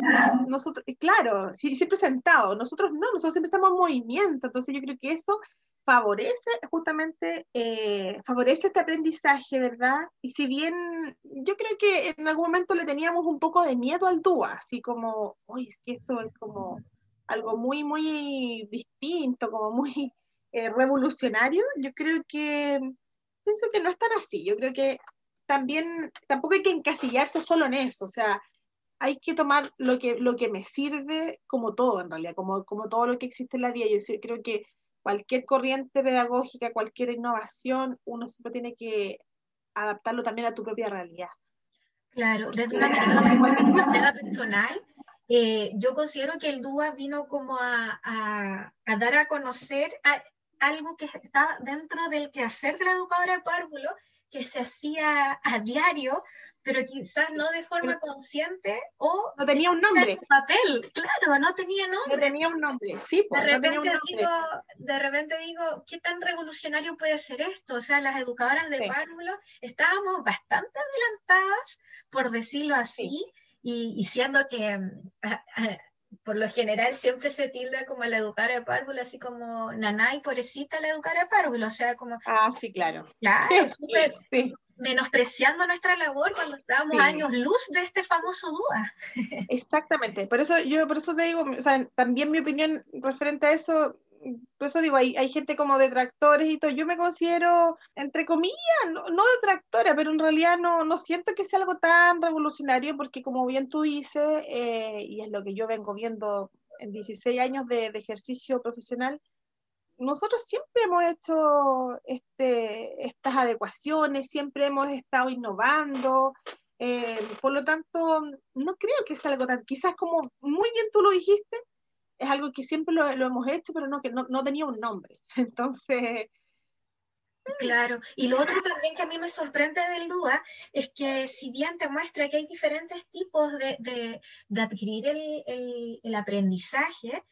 nosotros, claro, siempre sentado, nosotros no, nosotros siempre estamos en movimiento, entonces yo creo que eso favorece justamente, eh, favorece este aprendizaje, ¿verdad? Y si bien yo creo que en algún momento le teníamos un poco de miedo al DUA, así como, oye, es que esto es como algo muy, muy distinto, como muy eh, revolucionario, yo creo que, pienso que no es tan así, yo creo que también, tampoco hay que encasillarse solo en eso, o sea, hay que tomar lo que, lo que me sirve como todo en realidad, como, como todo lo que existe en la vida. Yo creo que cualquier corriente pedagógica, cualquier innovación, uno siempre tiene que adaptarlo también a tu propia realidad. Claro, desde una mirada personal, eh, yo considero que el DUA vino como a, a, dar a conocer algo que está dentro del quehacer de la educadora de párvulo, que se hacía a diario, pero quizás no de forma consciente o no tenía un nombre. papel claro no tenía nombre. No tenía un nombre sí pues, de repente digo de repente digo qué tan revolucionario puede ser esto o sea las educadoras de párvulo estábamos bastante adelantadas por decirlo así y, siendo que ah, por lo general siempre se tilda como la educadora de párvulo, así como naná y pobrecita la educadora de párvulo, o sea, como... Ah, sí, claro. Claro. Sí menospreciando nuestra labor cuando estábamos años luz de este famoso DUA. Exactamente, por eso yo por eso te digo, o sea, también mi opinión referente a eso, por eso digo, hay, hay gente como detractores y todo, yo me considero, entre comillas, no, no detractora, pero en realidad no, no siento que sea algo tan revolucionario, porque como bien tú dices, eh, y es lo que yo vengo viendo en 16 años de, de ejercicio profesional, nosotros siempre hemos hecho este, estas adecuaciones, siempre hemos estado innovando, eh, por lo tanto, no creo que sea algo tan, quizás como muy bien tú lo dijiste, es algo que siempre lo, hemos hecho, pero no, que no, no, tenía un nombre. Entonces... Claro, y lo otro también que a mí me sorprende del DUA es que si bien te muestra que hay diferentes tipos de, de, de adquirir el, el, el aprendizaje,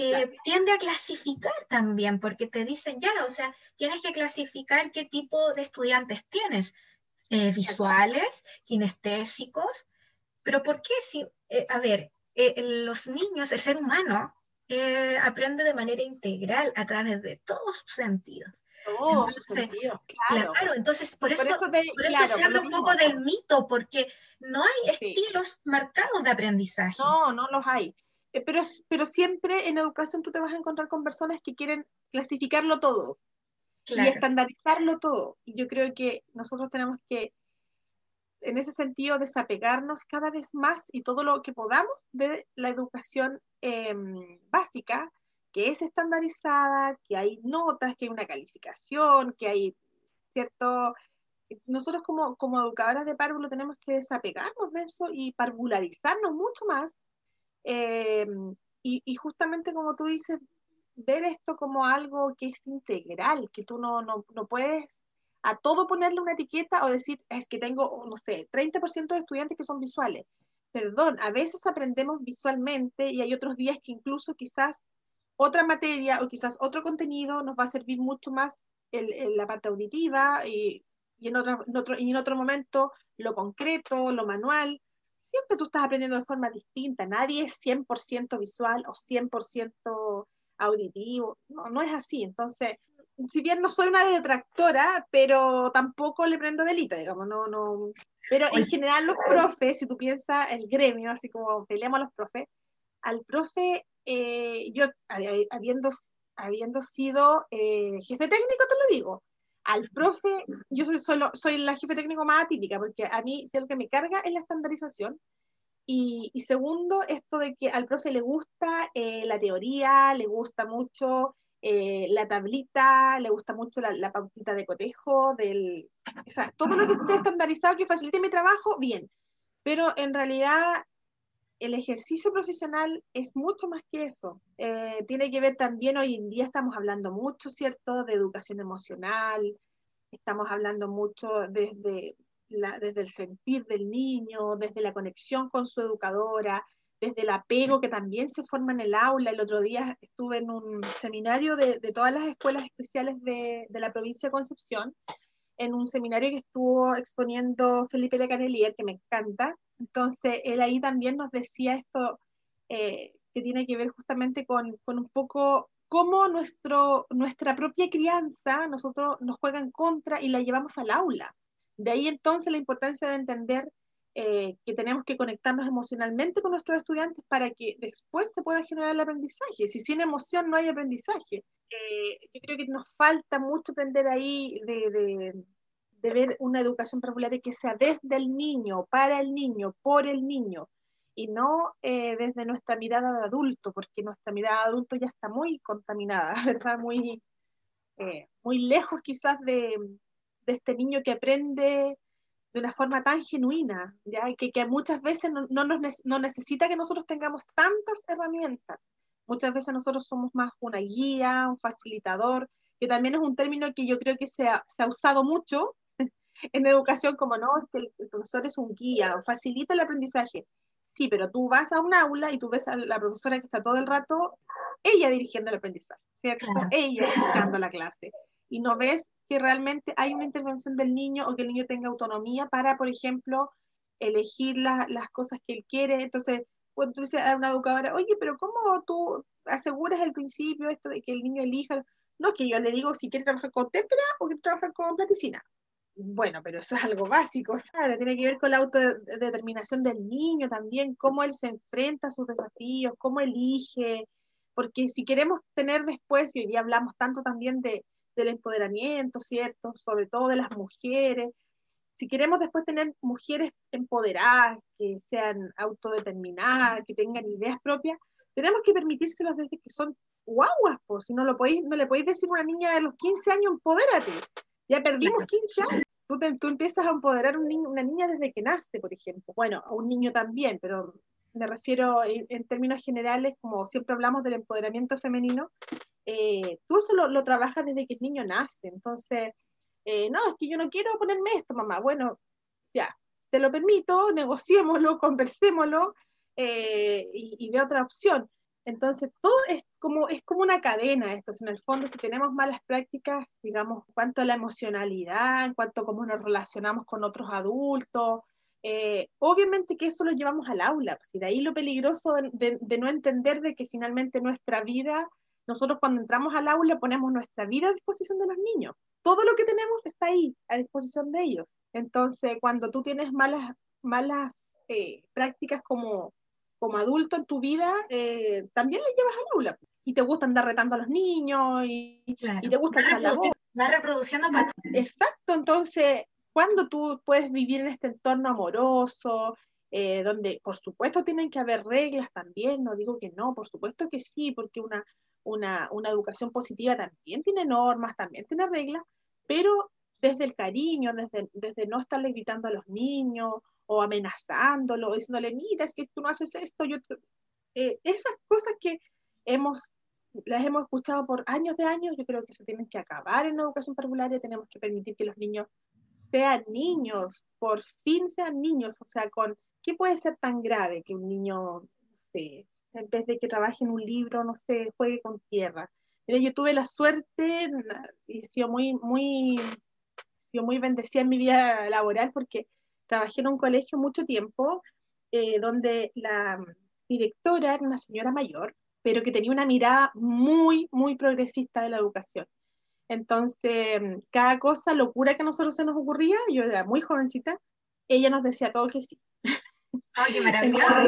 eh, tiende a clasificar también, porque te dicen ya, o sea, tienes que clasificar qué tipo de estudiantes tienes, eh, visuales, kinestésicos, pero ¿por qué? Si, eh, a ver, los niños, el ser humano, aprende de manera integral a través de todos sus sentidos. Todos sus sentidos, claro. entonces por eso, por eso, se habla un poco del mito, porque no hay estilos marcados de aprendizaje. No, no los hay. Eh, pero, pero siempre en educación tú te vas a encontrar con personas que quieren clasificarlo todo y estandarizarlo todo. Y yo creo que nosotros tenemos que, en ese sentido, desapegarnos cada vez más y todo lo que podamos de la educación em, básica, que es estandarizada, que hay notas, que hay una calificación, que hay cierto... Nosotros como, como educadoras de párvulo tenemos que desapegarnos de eso y parvularizarnos mucho más Em, y, justamente como tú dices, ver esto como algo que es integral, que tú no, no, no puedes a todo ponerle una etiqueta o decir, es que tengo, no sé, 30% de estudiantes que son visuales. Perdón, a veces aprendemos visualmente y hay otros días que incluso quizás otra materia o quizás otro contenido nos va a servir mucho más en, la parte auditiva y, y en, otro, en, otro, y en otro momento lo concreto, lo manual. Siempre tú estás aprendiendo de forma distinta. Nadie es 100% visual o 100% auditivo. No, no es así. Entonces, si bien no soy una detractora, pero tampoco le prendo velita, digamos, no, no. Pero en general los profes, si tú piensas el gremio, así como peleamos a los profes, al profe, eh, yo habiendo, habiendo sido eh, jefe técnico, te lo digo, al profe, yo soy solo, soy la jefe técnico más atípica, porque a mí si algo que me carga es la estandarización. Y, y segundo, esto de que al profe le gusta eh, la teoría, le gusta mucho eh, la tablita, le gusta mucho la, la, pautita de cotejo, del, o todo lo que esté estandarizado que facilite mi trabajo, bien. Pero en realidad el ejercicio profesional es mucho más que eso. Eh, tiene que ver también, hoy en día estamos hablando mucho, ¿cierto?, de educación emocional, estamos hablando mucho desde, la, desde el sentir del niño, desde la conexión con su educadora, desde el apego que también se forma en el aula. El otro día estuve en un seminario de, de todas las escuelas especiales de, de, la provincia de Concepción, en un seminario que estuvo exponiendo Felipe de Canelier, que me encanta. Entonces, él ahí también nos decía esto eh, que tiene que ver justamente con, con un poco cómo nuestro, nuestra propia crianza nosotros nos juega en contra y la llevamos al aula. De ahí entonces la importancia de entender eh, que tenemos que conectarnos emocionalmente con nuestros estudiantes para que después se pueda generar el aprendizaje. Si sin emoción no hay aprendizaje. Eh, yo creo que nos falta mucho aprender ahí de, de, de ver una educación popular que sea desde el niño, para el niño, por el niño, y no eh, desde nuestra mirada de adulto, porque nuestra mirada de adulto ya está muy contaminada, ¿verdad? Muy, eh, muy lejos quizás de, de este niño que aprende de una forma tan genuina, ¿ya? Que, que muchas veces no, no, nos, no necesita que nosotros tengamos tantas herramientas. Muchas veces nosotros somos más una guía, un facilitador, que también es un término que yo creo que se ha, se ha usado mucho en educación, como no, es que el profesor es un guía, facilita el aprendizaje. Sí, pero tú vas a un aula y tú ves a la profesora que está todo el rato, ella dirigiendo el aprendizaje, ¿cierto? Claro. Ella dando la clase. Y no ves que realmente hay una intervención del niño o que el niño tenga autonomía para, por ejemplo, elegir la, las cosas que él quiere. Entonces, cuando tú dices a una educadora, oye, pero ¿cómo tú aseguras al principio esto de que el niño elija? No, es que yo le digo si quiere trabajar con témpera o quiere trabajar con platicina. Bueno, pero eso es algo básico, ¿sabes? Tiene que ver con la autodeterminación del niño también, cómo él se enfrenta a sus desafíos, cómo elige, porque si queremos tener después, y hoy día hablamos tanto también de, del empoderamiento, ¿cierto? Sobre todo de las mujeres. Si queremos después tener mujeres empoderadas, que sean autodeterminadas, que tengan ideas propias, tenemos que permitírselos desde que son guaguas, pues si no, lo podéis, no le podéis decir a una niña de los 15 años, empodérate. Ya perdimos 15 años. Tú, te, tú empiezas a empoderar a un niño, una niña desde que nace, por ejemplo. Bueno, a un niño también, pero me refiero en, en términos generales, como siempre hablamos del empoderamiento femenino, eh, tú eso lo, lo, trabajas desde que el niño nace. Entonces, eh, no, es que yo no quiero ponerme esto, mamá. Bueno, ya, te lo permito, negociémoslo, conversémoslo eh, y, y ve otra opción. Entonces, todo es como, es como una cadena esto. En el fondo, si tenemos malas prácticas, digamos, en cuanto a la emocionalidad, en cuanto a cómo nos relacionamos con otros adultos, eh, obviamente que eso lo llevamos al aula. Pues, y de ahí lo peligroso de, de, de no entender de que finalmente nuestra vida nosotros cuando entramos al aula ponemos nuestra vida a disposición de los niños. Todo lo que tenemos está ahí, a disposición de ellos. Entonces, cuando tú tienes malas, malas eh, prácticas como, como adulto en tu vida, eh, también le llevas al aula. Y te gusta andar retando a los niños y, claro. y te gusta la voz. Va reproduciendo. Exacto, entonces, cuando tú puedes vivir en este entorno amoroso, eh, donde por supuesto tienen que haber reglas también, no digo que no, por supuesto que sí, porque una, una, una educación positiva también tiene normas, también tiene reglas, pero desde el cariño, desde, desde no estarle gritando a los niños o amenazándolo, diciéndole, mira, es que tú no haces esto, yo eh, esas cosas que hemos las hemos escuchado por años de años, yo creo que se tienen que acabar en la educación parvularia, tenemos que permitir que los niños sean niños, por fin sean niños, o sea, con, ¿qué puede ser tan grave que un niño, sé, en vez de que trabaje en un libro, no sé, juegue con tierra? Mira, yo tuve la suerte y he sido muy, muy, sido muy bendecida en mi vida laboral porque trabajé en un colegio mucho tiempo eh, donde la directora era una señora mayor, pero que tenía una mirada muy, muy progresista de la educación. Entonces, cada cosa, locura que a nosotros se nos ocurría, yo era muy jovencita, ella nos decía todo que sí. ¡Ay, maravilloso!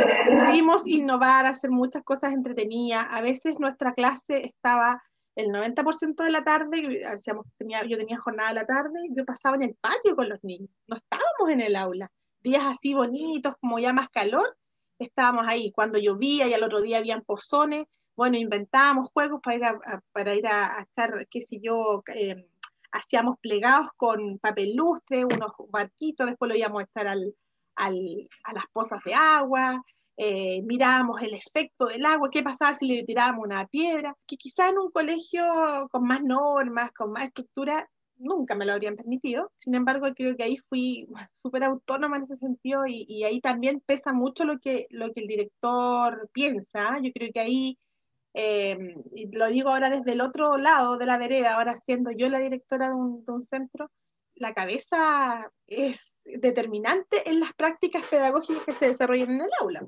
Pudimos innovar, hacer muchas cosas entretenidas. A veces nuestra clase estaba el 90% de la tarde, hacíamos, tenía, yo tenía jornada de la tarde, yo pasaba en el patio con los niños, no estábamos en el aula. Días así bonitos, como ya más calor, estábamos ahí. Cuando llovía y al otro día habían pozones, bueno, inventábamos juegos para ir a, para ir a, estar, qué sé yo, eh, hacíamos plegados con papel lustre, unos barquitos, después lo íbamos a estar al, al, a las pozas de agua, eh, mirábamos el efecto del agua, qué pasaba si le tirábamos una piedra, que quizá en un colegio con más normas, con más estructura, nunca me lo habrían permitido. Sin embargo, creo que ahí fui súper autónoma en ese sentido y, y, ahí también pesa mucho lo que, lo que el director piensa. Yo creo que ahí eh, lo digo ahora desde el otro lado de la vereda, ahora siendo yo la directora de un, de un, centro, la cabeza es determinante en las prácticas pedagógicas que se desarrollan en el aula,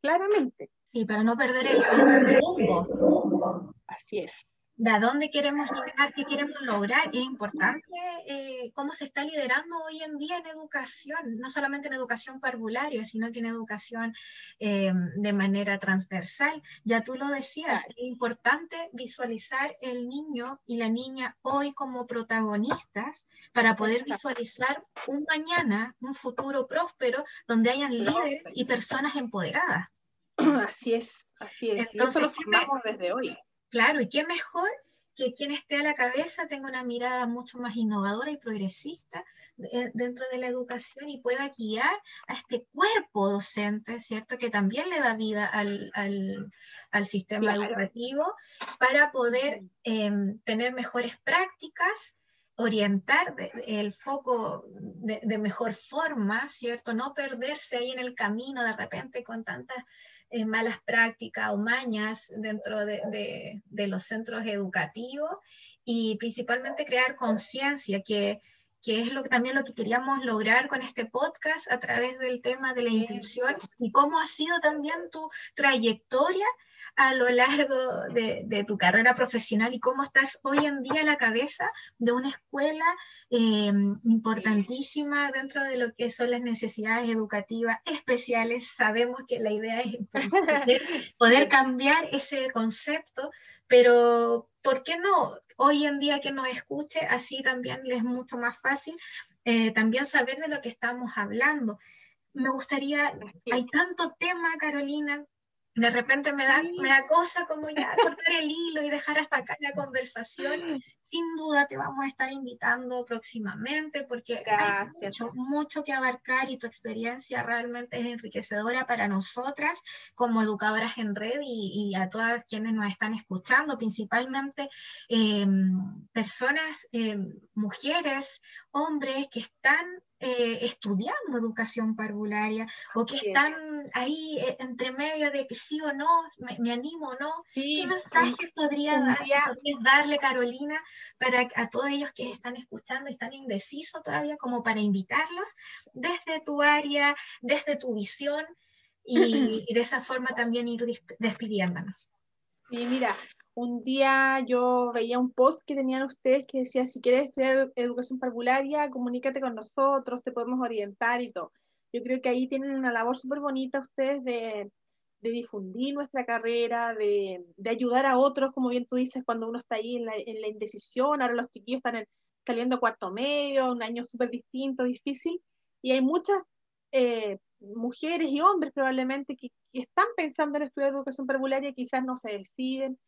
claramente. Sí, para no perder el rumbo. Así es de a dónde queremos llegar, qué queremos lograr. Es importante eh, cómo se está liderando hoy en día en educación, no solamente en educación parvularia, sino que en educación eh, de manera transversal. Ya tú lo decías, es importante visualizar el niño y la niña hoy como protagonistas para poder visualizar un mañana, un futuro próspero, donde hayan líderes y personas empoderadas. Así es, así es. Entonces, lo formamos desde hoy Claro, y qué mejor que quien esté a la cabeza tenga una mirada mucho más innovadora y progresista eh, dentro de la educación y pueda guiar a este cuerpo docente, ¿cierto? Que también le da vida al, sistema educativo para poder em, tener mejores prácticas orientar el foco de, mejor forma, ¿cierto? No perderse ahí en el camino de repente con tantas eh, malas prácticas o mañas dentro de, los centros educativos y principalmente crear conciencia que que es lo, también lo que queríamos lograr con este podcast a través del tema de la inclusión y cómo ha sido también tu trayectoria a lo largo de, tu carrera profesional y cómo estás hoy en día a la cabeza de una escuela eh, importantísima dentro de lo que son las necesidades educativas especiales. Sabemos que la idea es poder, poder cambiar ese concepto, pero ¿por qué no? Hoy en día que nos escuche, así también les es mucho más fácil eh, también saber de lo que estamos hablando. Me gustaría, hay tanto tema, Carolina, de repente me da, me da cosa como ya cortar el hilo y dejar hasta acá la conversación. Sin duda te vamos a estar invitando próximamente porque hay mucho, mucho que abarcar y tu experiencia realmente es enriquecedora para nosotras como educadoras en red y, y a todas quienes nos están escuchando, principalmente eh, personas, eh, mujeres, hombres que están eh, estudiando educación parvularia o que están ahí eh, entre medio de que sí o no, me, animo o no. ¿Qué mensaje podría dar, darle Carolina para a todos ellos que están escuchando y están indecisos todavía, como para invitarlos desde tu área, desde tu visión y, y de esa forma también ir despidiéndonos? Sí, mira, un día yo veía un post que tenían ustedes que decía, si quieres estudiar educación parvularia, comunícate con nosotros, te podemos orientar y todo. Yo creo que ahí tienen una labor súper bonita ustedes de, de, difundir nuestra carrera, de, de, ayudar a otros, como bien tú dices, cuando uno está ahí en la, en la indecisión, ahora los chiquillos están saliendo cuarto medio, un año súper distinto, difícil, y hay muchas eh, mujeres y hombres probablemente que, que, están pensando en estudiar educación parvularia y quizás no se deciden,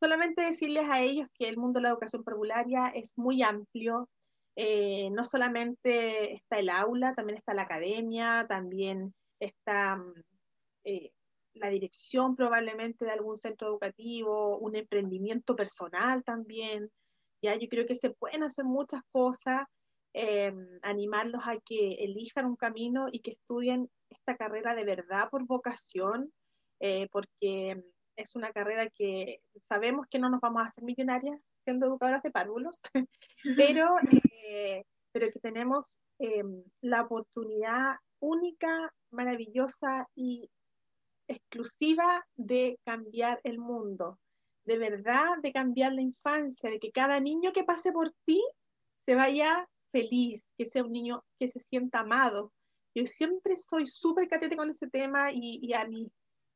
solamente decirles a ellos que el mundo de la educación parvularia es muy amplio. Eh, no solamente está el aula, también está la academia, también está mm, eh, la dirección probablemente de algún centro educativo, un emprendimiento personal también. Ya yo creo que se pueden hacer muchas cosas, eh, animarlos a que elijan un camino y que estudien esta carrera de verdad por vocación, eh, porque es una carrera que sabemos que no nos vamos a hacer millonarias siendo educadoras de párvulos, pero, eh, pero que tenemos la oportunidad única, maravillosa y exclusiva de cambiar el mundo, de verdad de cambiar la infancia, de que cada niño que pase por ti se vaya feliz, que sea un niño que se sienta amado. Yo siempre soy súper catete con ese tema y, a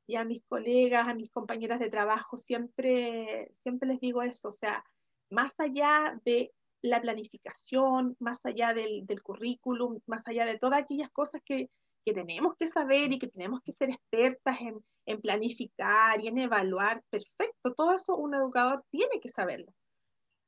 y a mis colegas, a mis compañeras de trabajo, siempre, siempre les digo eso, o sea, más allá de la planificación, más allá del, del currículum, más allá de todas aquellas cosas que, que tenemos que saber y que tenemos que ser expertas en, en, planificar y en evaluar, perfecto, todo eso un educador tiene que saberlo.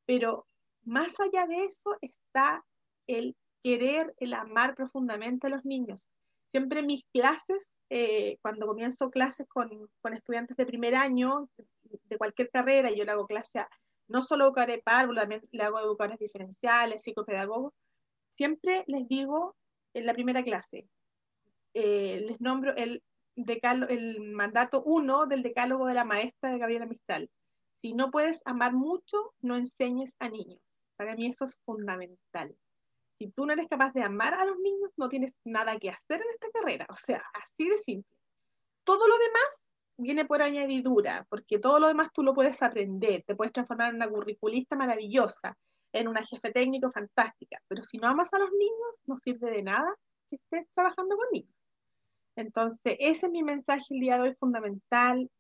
Pero más allá de eso está el querer, el amar profundamente a los niños. Siempre mis clases, eh, cuando comienzo clases con, con, estudiantes de primer año, de cualquier carrera, yo le hago clase a, no solo educadores párvulos, también le hago educadores diferenciales, psicopedagogos, siempre les digo en la primera clase, eh, les nombro el, el mandato 1 del decálogo de la maestra de Gabriela Mistral. Si no puedes amar mucho, no enseñes a niños. Para mí eso es fundamental. Si tú no eres capaz de amar a los niños, no tienes nada que hacer en esta carrera. O sea, así de simple. Todo lo demás viene por añadidura, porque todo lo demás tú lo puedes aprender, te puedes transformar en una curriculista maravillosa, en una jefe técnico fantástica, pero si no amas a los niños, no sirve de nada que estés trabajando con niños. Entonces, ese es mi mensaje el día de hoy fundamental.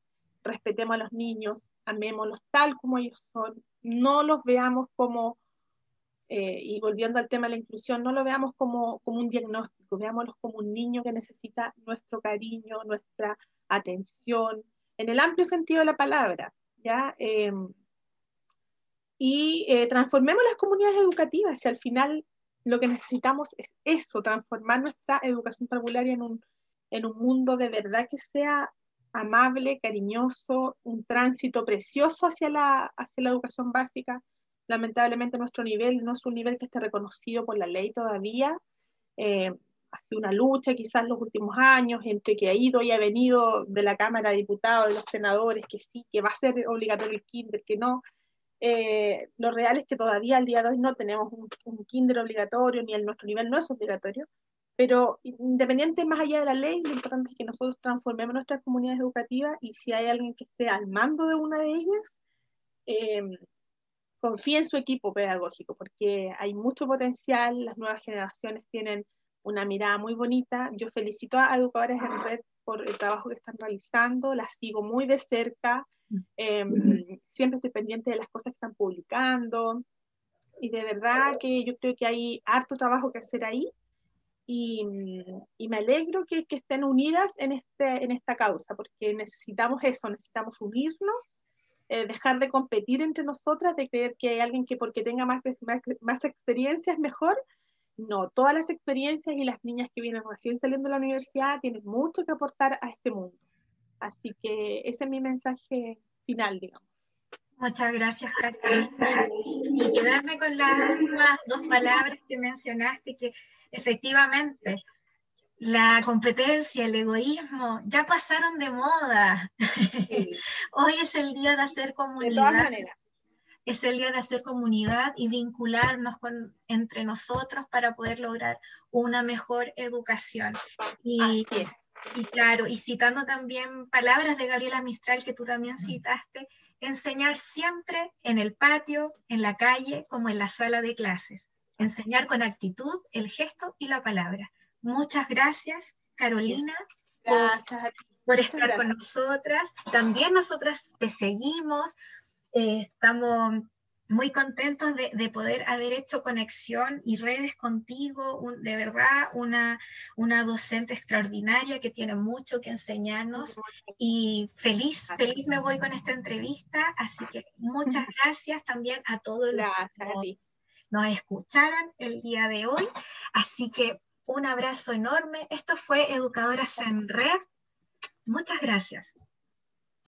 Respetemos a los niños, amémoslos tal como ellos son, no los veamos como, eh, y volviendo al tema de la inclusión, no lo veamos como, como un diagnóstico, veámoslos como un niño que necesita nuestro cariño, nuestra atención, en el amplio sentido de la palabra, ¿ya? Em, y eh, transformemos las comunidades educativas, y al final lo que necesitamos es eso, transformar nuestra educación parvularia en un en un mundo de verdad que sea amable, cariñoso, un tránsito precioso hacia la, hacia la educación básica. Lamentablemente nuestro nivel no es un nivel que esté reconocido por la ley todavía. Eh, ha sido una lucha quizás los últimos años entre que ha ido y ha venido de la Cámara de Diputados, de los senadores, que sí, que va a ser obligatorio el kinder, que no. Eh, lo real es que todavía al día de hoy no tenemos un, un kinder obligatorio, ni el nuestro nivel no es obligatorio. Pero independiente más allá de la ley, lo importante es que nosotros transformemos nuestras comunidades educativas y si hay alguien que esté al mando de una de ellas, eh, confíe en su equipo pedagógico, porque hay mucho potencial, las nuevas generaciones tienen una mirada muy bonita. Yo felicito a educadores en red por el trabajo que están realizando, las sigo muy de cerca, em, siempre estoy pendiente de las cosas que están publicando y de verdad que yo creo que hay harto trabajo que hacer ahí y, me alegro que, estén unidas en, este, en esta causa, porque necesitamos eso, necesitamos unirnos, eh, dejar de competir entre nosotras, de creer que hay alguien que porque tenga más, más, más experiencia es mejor. No, todas las experiencias y las niñas que vienen recién saliendo de la universidad tienen mucho que aportar a este mundo. Así que ese es mi mensaje final, digamos. Muchas gracias, Carmen. Y quedarme con las últimas dos palabras que mencionaste, que efectivamente, la competencia, el egoísmo, ya pasaron de moda. Hoy es el día de hacer comunidad. Es el día de hacer comunidad y vincularnos con, entre nosotros para poder lograr una mejor educación. Y, y claro, y citando también palabras de Gabriela Mistral que tú también citaste, enseñar siempre en el patio, en la calle, como en la sala de clases enseñar con actitud, el gesto y la palabra. Muchas gracias, Carolina, por, estar con nosotras. También nosotras te seguimos. Eh, estamos muy contentos de, poder haber hecho conexión y redes contigo, de verdad, una, una docente extraordinaria que tiene mucho que enseñarnos. Y feliz, feliz me voy con esta entrevista, así que muchas gracias también a todos gracias a ti nos escucharon el día de hoy. Así que un abrazo enorme. Esto fue Educadoras en Red Muchas gracias.